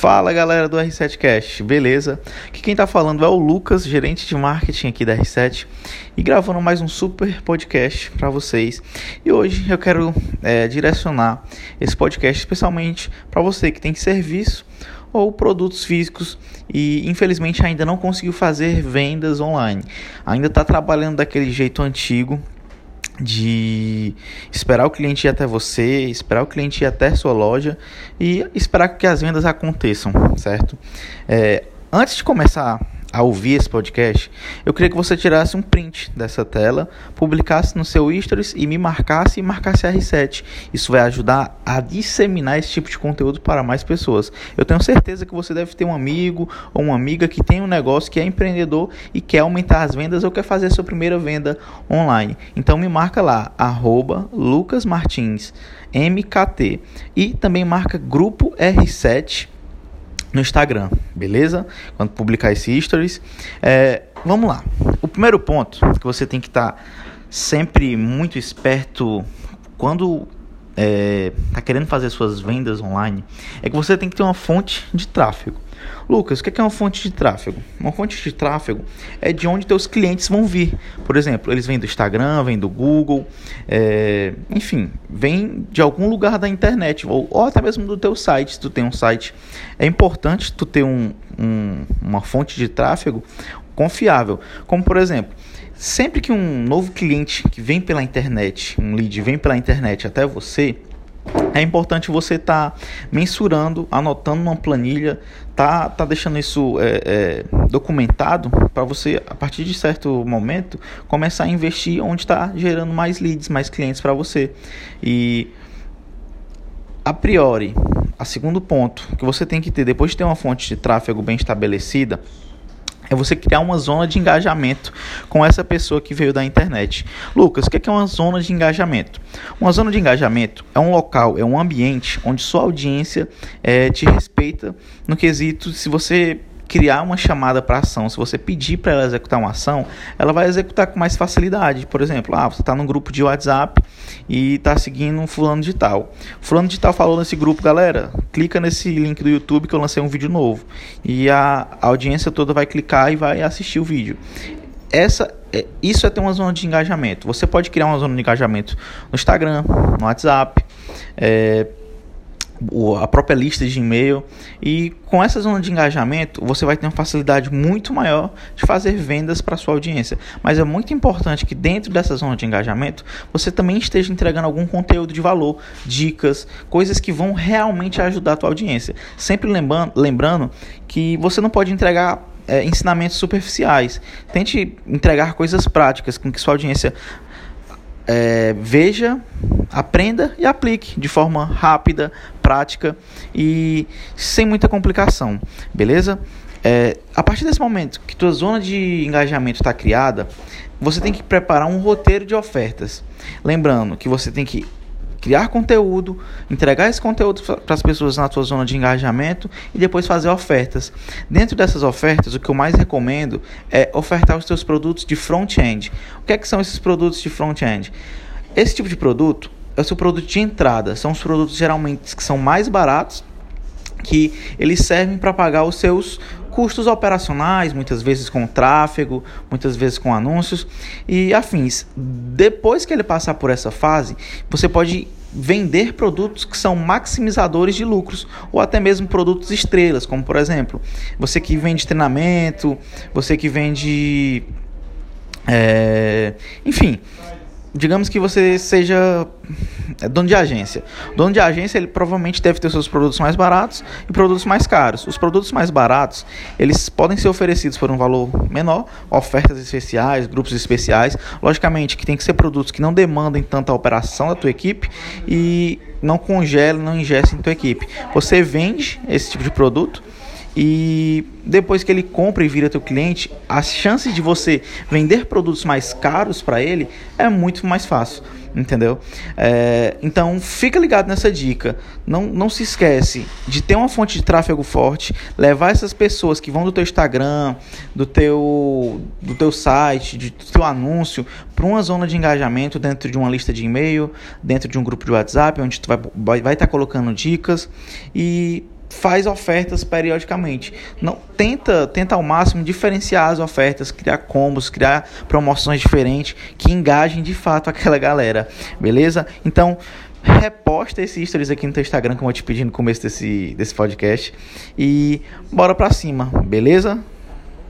Fala galera do R7Cast, beleza? Aqui quem tá falando é o Lucas, gerente de marketing aqui da R7 e gravando mais um super podcast para vocês. E hoje eu quero é, direcionar esse podcast especialmente para você que tem serviço ou produtos físicos e infelizmente ainda não conseguiu fazer vendas online. Ainda está trabalhando daquele jeito antigo de esperar o cliente ir até você, esperar o cliente ir até sua loja e esperar que as vendas aconteçam, certo? É, antes de começar a ouvir esse podcast, eu queria que você tirasse um print dessa tela, publicasse no seu stories e me marcasse e marcasse a R7. Isso vai ajudar a disseminar esse tipo de conteúdo para mais pessoas. Eu tenho certeza que você deve ter um amigo ou uma amiga que tem um negócio que é empreendedor e quer aumentar as vendas ou quer fazer a sua primeira venda online. Então me marca lá, arroba Lucas Martins, MKT. E também marca Grupo R7 no Instagram, beleza? Quando publicar esse stories. É, vamos lá. O primeiro ponto que você tem que estar tá sempre muito esperto quando está é, querendo fazer suas vendas online é que você tem que ter uma fonte de tráfego. Lucas, o que é uma fonte de tráfego? Uma fonte de tráfego é de onde teus clientes vão vir. Por exemplo, eles vêm do Instagram, vêm do Google, é, enfim, vêm de algum lugar da internet ou, ou, até mesmo do teu site. Se tu tem um site, é importante tu ter um, um, uma fonte de tráfego confiável. Como por exemplo, sempre que um novo cliente que vem pela internet, um lead vem pela internet até você, é importante você estar tá mensurando, anotando numa planilha, tá, tá deixando isso é, é, documentado para você, a partir de certo momento, começar a investir onde está gerando mais leads, mais clientes para você. E a priori, a segundo ponto que você tem que ter depois de ter uma fonte de tráfego bem estabelecida é você criar uma zona de engajamento com essa pessoa que veio da internet. Lucas, o que é uma zona de engajamento? Uma zona de engajamento é um local, é um ambiente onde sua audiência é, te respeita no quesito se você criar uma chamada para ação, se você pedir para ela executar uma ação, ela vai executar com mais facilidade. Por exemplo, ah, você está num grupo de WhatsApp e está seguindo um fulano de tal. Fulano de tal falou nesse grupo, galera, clica nesse link do YouTube que eu lancei um vídeo novo. E a audiência toda vai clicar e vai assistir o vídeo. Essa é, isso é ter uma zona de engajamento. Você pode criar uma zona de engajamento no Instagram, no WhatsApp, é, a própria lista de e-mail e com essa zona de engajamento você vai ter uma facilidade muito maior de fazer vendas para sua audiência. Mas é muito importante que dentro dessa zona de engajamento você também esteja entregando algum conteúdo de valor, dicas, coisas que vão realmente ajudar a tua audiência. Sempre lembrando, lembrando que você não pode entregar é, ensinamentos superficiais. Tente entregar coisas práticas com que sua audiência é, veja, aprenda e aplique de forma rápida, prática e sem muita complicação, beleza? É, a partir desse momento que tua zona de engajamento está criada, você tem que preparar um roteiro de ofertas. Lembrando que você tem que criar conteúdo, entregar esse conteúdo para as pessoas na sua zona de engajamento e depois fazer ofertas. Dentro dessas ofertas, o que eu mais recomendo é ofertar os seus produtos de front-end. O que, é que são esses produtos de front-end? Esse tipo de produto é o seu produto de entrada. São os produtos geralmente que são mais baratos, que eles servem para pagar os seus custos operacionais, muitas vezes com tráfego, muitas vezes com anúncios e afins. Depois que ele passar por essa fase, você pode vender produtos que são maximizadores de lucros ou até mesmo produtos estrelas, como por exemplo, você que vende treinamento, você que vende é, enfim, digamos que você seja é, dono de agência. O dono de agência, ele provavelmente deve ter seus produtos mais baratos e produtos mais caros. Os produtos mais baratos, eles podem ser oferecidos por um valor menor, ofertas especiais, grupos especiais. Logicamente que tem que ser produtos que não demandem tanta operação da tua equipe e não congelem, não ingestem tua equipe. Você vende esse tipo de produto e depois que ele compra e vira teu cliente, as chances de você vender produtos mais caros para ele é muito mais fácil, entendeu? É, então fica ligado nessa dica. Não, não se esquece de ter uma fonte de tráfego forte, levar essas pessoas que vão do teu Instagram, do teu, do teu site, do teu anúncio para uma zona de engajamento dentro de uma lista de e-mail, dentro de um grupo de WhatsApp, onde tu vai estar vai, vai tá colocando dicas e faz ofertas periodicamente. Não tenta, tenta ao máximo diferenciar as ofertas, criar combos, criar promoções diferentes que engajem de fato aquela galera, beleza? Então, reposta esses stories aqui no teu Instagram, como eu te pedi no começo desse, desse podcast. E bora pra cima, beleza?